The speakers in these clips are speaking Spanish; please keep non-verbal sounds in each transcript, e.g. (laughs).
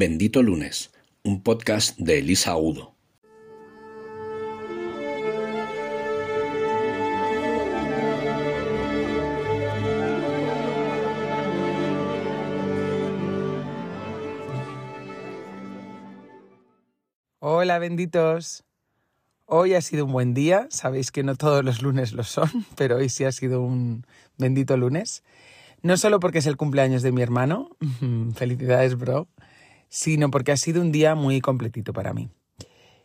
Bendito Lunes, un podcast de Elisa Udo. Hola benditos. Hoy ha sido un buen día. Sabéis que no todos los lunes lo son, (laughs) pero hoy sí ha sido un bendito lunes. No solo porque es el cumpleaños de mi hermano, (laughs) felicidades bro, sino porque ha sido un día muy completito para mí.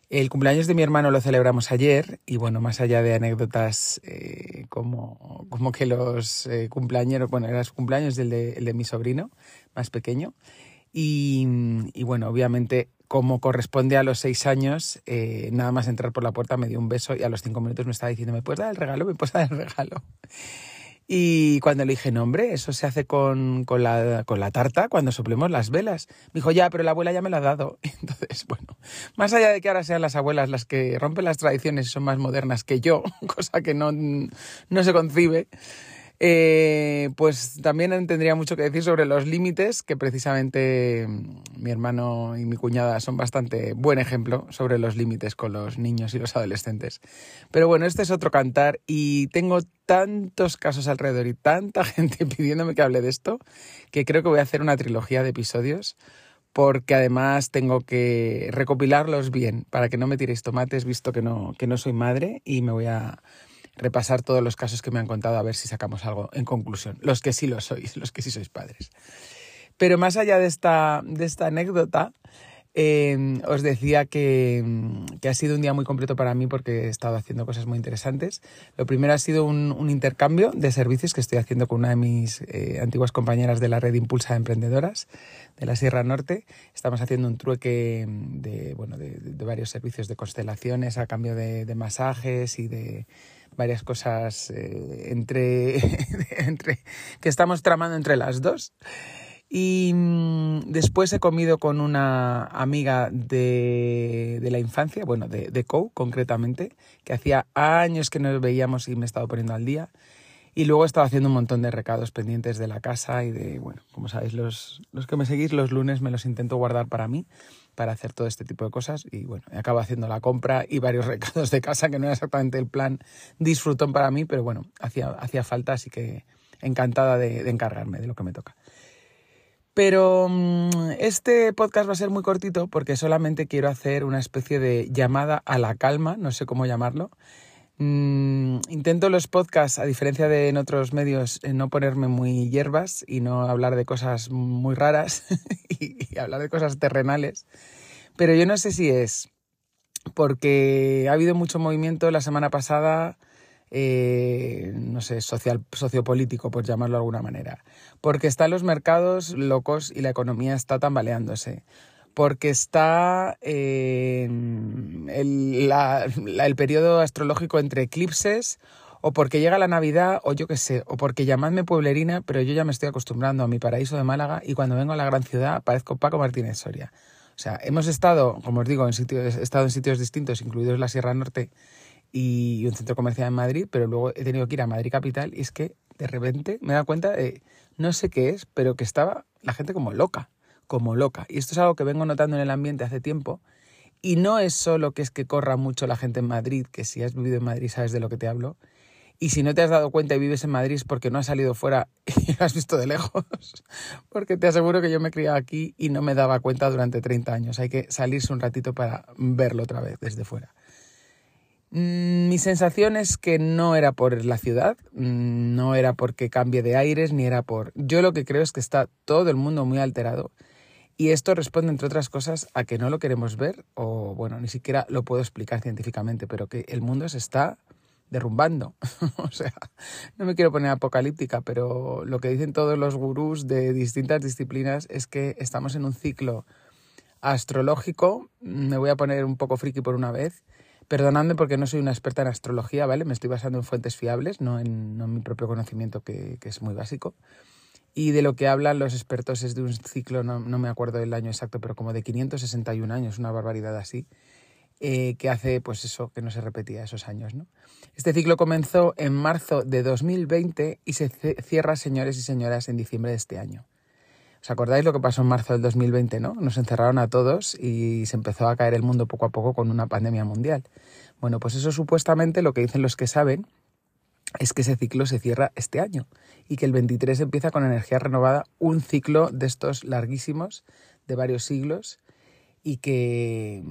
El cumpleaños de mi hermano lo celebramos ayer y bueno, más allá de anécdotas eh, como, como que los eh, cumpleaños, bueno, era su cumpleaños del de, el de mi sobrino más pequeño y, y, bueno, obviamente como corresponde a los seis años, eh, nada más entrar por la puerta me dio un beso y a los cinco minutos me estaba diciendo, ¿me puedes dar el regalo? ¿Me puedes dar el regalo? Y cuando le dije, no, eso se hace con, con, la, con la tarta cuando soplemos las velas. Me dijo, ya, pero la abuela ya me la ha dado. (laughs) Entonces, bueno, más allá de que ahora sean las abuelas las que rompen las tradiciones y son más modernas que yo, (laughs) cosa que no, no se concibe, eh, pues también tendría mucho que decir sobre los límites, que precisamente mm, mi hermano y mi cuñada son bastante buen ejemplo sobre los límites con los niños y los adolescentes. Pero bueno, este es otro cantar y tengo tantos casos alrededor y tanta (laughs) gente pidiéndome que hable de esto, que creo que voy a hacer una trilogía de episodios porque además tengo que recopilarlos bien para que no me tiréis tomates, visto que no, que no soy madre y me voy a repasar todos los casos que me han contado a ver si sacamos algo en conclusión. Los que sí lo sois, (laughs) los que sí sois padres. Pero más allá de esta, de esta anécdota, eh, os decía que, que, ha sido un día muy completo para mí porque he estado haciendo cosas muy interesantes. Lo primero ha sido un, un intercambio de servicios que estoy haciendo con una de mis eh, antiguas compañeras de la red Impulsa de Emprendedoras de la Sierra Norte. Estamos haciendo un trueque de, bueno, de, varios servicios de constelaciones a cambio de masajes y de, varias cosas eh, entre, (laughs) entre que estamos tramando entre las dos. Y mmm, después he comido con una amiga de, de la infancia, bueno, de, de COU concretamente, que hacía años que nos veíamos y me he estado poniendo al día. Y luego he estado haciendo un montón de recados pendientes de la casa y de, bueno, como sabéis, los, los que me seguís los lunes me los intento guardar para mí para hacer todo este tipo de cosas y bueno, acabo haciendo la compra y varios (laughs) recados de casa que no era exactamente el plan disfrutón para mí, pero bueno, hacía, hacía falta, así que encantada de, de encargarme de lo que me toca. Pero mm, este podcast va a ser muy cortito porque solamente quiero hacer una especie de llamada a la calma, no sé cómo llamarlo. Mm, intento los podcasts, a diferencia de en otros medios, no ponerme muy hierbas y no hablar de cosas muy raras (laughs) y, y hablar de cosas terrenales. Pero yo no sé si es porque ha habido mucho movimiento la semana pasada eh, no sé, social, sociopolítico, por llamarlo de alguna manera. Porque están los mercados locos y la economía está tambaleándose. Porque está eh, el, la, el periodo astrológico entre eclipses, o porque llega la Navidad, o yo qué sé, o porque llamadme pueblerina, pero yo ya me estoy acostumbrando a mi paraíso de Málaga y cuando vengo a la gran ciudad parezco Paco Martínez Soria. O sea, hemos estado, como os digo, en sitios, he estado en sitios distintos, incluidos la Sierra Norte, y un centro comercial en Madrid, pero luego he tenido que ir a Madrid Capital y es que de repente me he dado cuenta de, no sé qué es, pero que estaba la gente como loca, como loca. Y esto es algo que vengo notando en el ambiente hace tiempo. Y no es solo que es que corra mucho la gente en Madrid, que si has vivido en Madrid sabes de lo que te hablo. Y si no te has dado cuenta y vives en Madrid porque no has salido fuera (laughs) y lo has visto de lejos. (laughs) Porque te aseguro que yo me he aquí y no me daba cuenta durante 30 años. Hay que salirse un ratito para verlo otra vez desde fuera. Mm, mi sensación es que no era por la ciudad, mm, no era porque cambie de aires, ni era por... Yo lo que creo es que está todo el mundo muy alterado. Y esto responde, entre otras cosas, a que no lo queremos ver, o bueno, ni siquiera lo puedo explicar científicamente, pero que el mundo se está derrumbando. (laughs) o sea, no me quiero poner apocalíptica, pero lo que dicen todos los gurús de distintas disciplinas es que estamos en un ciclo astrológico, me voy a poner un poco friki por una vez, Perdonadme porque no soy una experta en astrología, ¿vale? Me estoy basando en fuentes fiables, no en, no mi propio conocimiento, que, que, es muy básico. Y de lo que hablan los expertos es de un ciclo, no, no me acuerdo del año exacto, pero como de 561 años, una barbaridad así, eh, que hace, pues eso, que no se repetía esos años, ¿no? Este ciclo comenzó en marzo de 2020 y se cierra, señores y señoras, en diciembre de este año. ¿Os acordáis lo que pasó en marzo del 2020, no? Nos encerraron a todos y se empezó a caer el mundo poco a poco con una pandemia mundial. Bueno, pues eso supuestamente lo que dicen los que saben es que ese ciclo se cierra este año y que el 23 empieza con energía renovada, un ciclo de estos larguísimos de varios siglos y que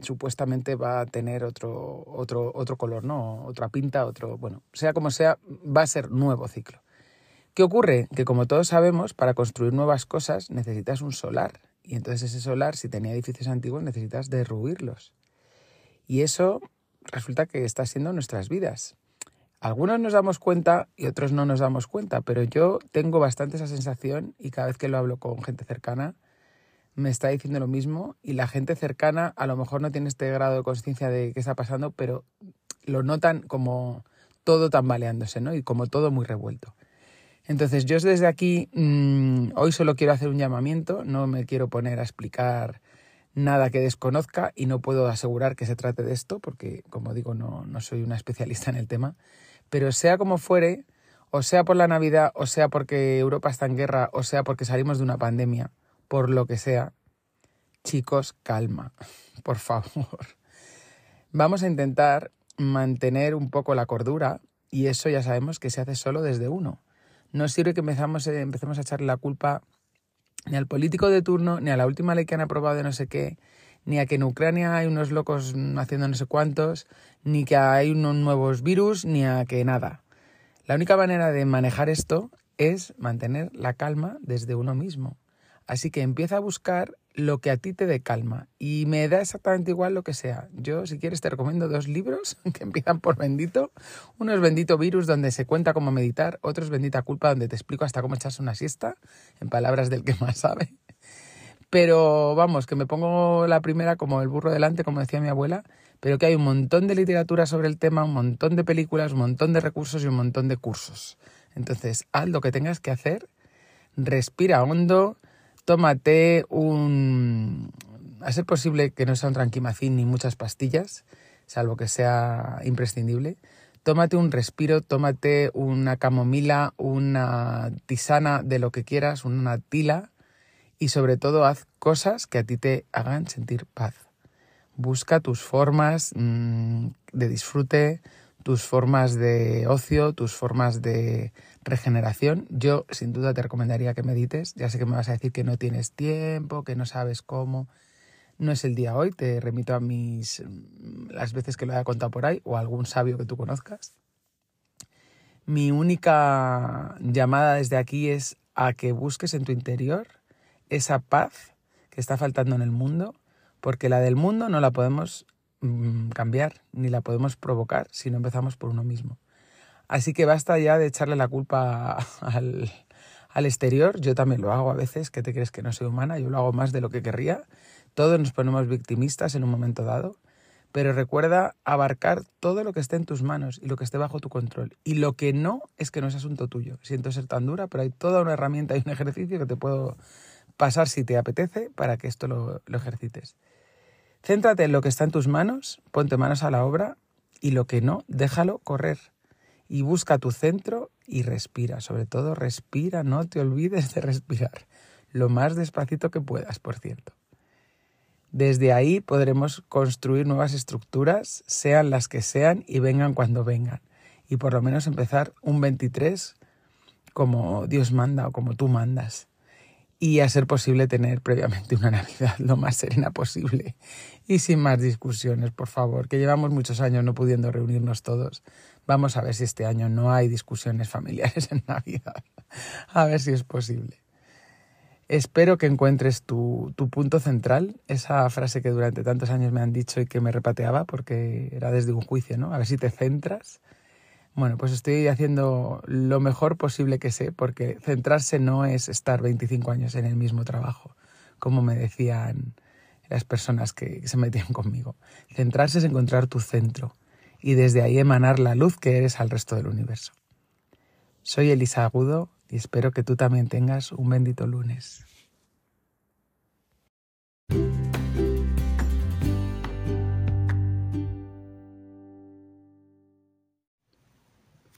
supuestamente va a tener otro, otro, otro color, ¿no? Otra pinta, otro, bueno, sea como sea, va a ser nuevo ciclo. ¿Qué ocurre? Que como todos sabemos, para construir nuevas cosas necesitas un solar. Y entonces ese solar, si tenía edificios antiguos, necesitas derruirlos. Y eso resulta que está siendo nuestras vidas. Algunos nos damos cuenta y otros no nos damos cuenta, pero yo tengo bastante esa sensación y cada vez que lo hablo con gente cercana, me está diciendo lo mismo y la gente cercana a lo mejor no tiene este grado de conciencia de qué está pasando, pero lo notan como todo tambaleándose, ¿no? Y como todo muy revuelto. Entonces yo desde aquí mm, hoy solo quiero hacer un llamamiento, no me quiero poner a explicar nada que desconozca y no puedo asegurar que se trate de esto porque, como digo, no, no soy una especialista en el tema, pero sea como fuere, o sea por la Navidad, o sea porque Europa está en guerra, o sea porque salimos de una pandemia, por lo que sea, chicos, calma, (laughs) por favor. Vamos a intentar mantener un poco la cordura y eso ya sabemos que se hace solo desde uno. No sirve que empezamos, eh, empecemos a echarle la culpa ni al político de turno, ni a la última ley que han aprobado de no sé qué, ni a que en Ucrania hay unos locos haciendo no sé cuántos, ni que hay unos nuevos virus, ni a que nada. La única manera de manejar esto es mantener la calma desde uno mismo. Así que empieza a buscar lo que a ti te dé calma. Y me da exactamente igual lo que sea. Yo, si quieres, te recomiendo dos libros (laughs) que empiezan por bendito. Uno es Bendito Virus, donde se cuenta cómo meditar. Otro es Bendita Culpa, donde te explico hasta cómo echarse una siesta, en palabras del que más sabe. Pero vamos, que me pongo la primera como el burro delante, como decía mi abuela, pero que hay un montón de literatura sobre el tema, un montón de películas, un montón de recursos y un montón de cursos. Entonces, haz lo que tengas que hacer, respira hondo, tómate un... A ser posible que no sea un tranquimacín ni muchas pastillas, salvo que sea imprescindible. Tómate un respiro, tómate una camomila, una tisana de lo que quieras, una tila y sobre todo haz cosas que a ti te hagan sentir paz. Busca tus formas mm, de disfrute, tus formas de ocio, tus formas de regeneración. Yo sin duda te recomendaría que medites. Ya sé que me vas a decir que no tienes tiempo, que no sabes cómo. No es el día hoy, te remito a mis las veces que lo haya contado por ahí o a algún sabio que tú conozcas. Mi única llamada desde aquí es a que busques en tu interior esa paz que está faltando en el mundo, porque la del mundo no la podemos Mm, cambiar ni la podemos provocar si no empezamos por uno mismo. Así que basta ya de echarle la culpa (laughs) al, al exterior. Yo también lo hago a veces, que te crees que no soy humana, yo lo hago más de lo que querría. Todos nos ponemos victimistas en un momento dado, pero recuerda abarcar todo lo que esté en tus manos y lo que esté bajo tu control. Y lo que no es que no es asunto tuyo. Siento ser tan dura, pero hay toda una herramienta y un ejercicio que te puedo pasar si te apetece para que esto lo, ejercites. Céntrate en lo que está en tus manos, ponte manos a la obra y lo que no, déjalo correr. Y busca tu centro y respira. Sobre todo respira, no te olvides de respirar. Lo más despacito que puedas, por cierto. Desde ahí podremos construir nuevas estructuras, sean las que sean y vengan cuando vengan. Y por lo menos empezar un 23 como Dios manda o como tú mandas y a ser posible tener previamente una Navidad lo más serena posible y sin más discusiones, por favor, que llevamos muchos años no pudiendo reunirnos todos. Vamos a ver si este año no hay discusiones familiares (laughs) en Navidad. A ver si es posible. Espero que encuentres tu, tu punto central, esa frase que durante tantos años me han dicho y que me repateaba porque era desde un juicio, ¿no? A ver si te centras bueno, pues estoy haciendo lo mejor posible que sé, porque centrarse no es estar 25 años en el mismo trabajo, como me decían las personas que se metían conmigo. Centrarse es encontrar tu centro y desde ahí emanar la luz que eres al resto del universo. Soy Elisa Agudo y espero que tú también tengas un bendito lunes.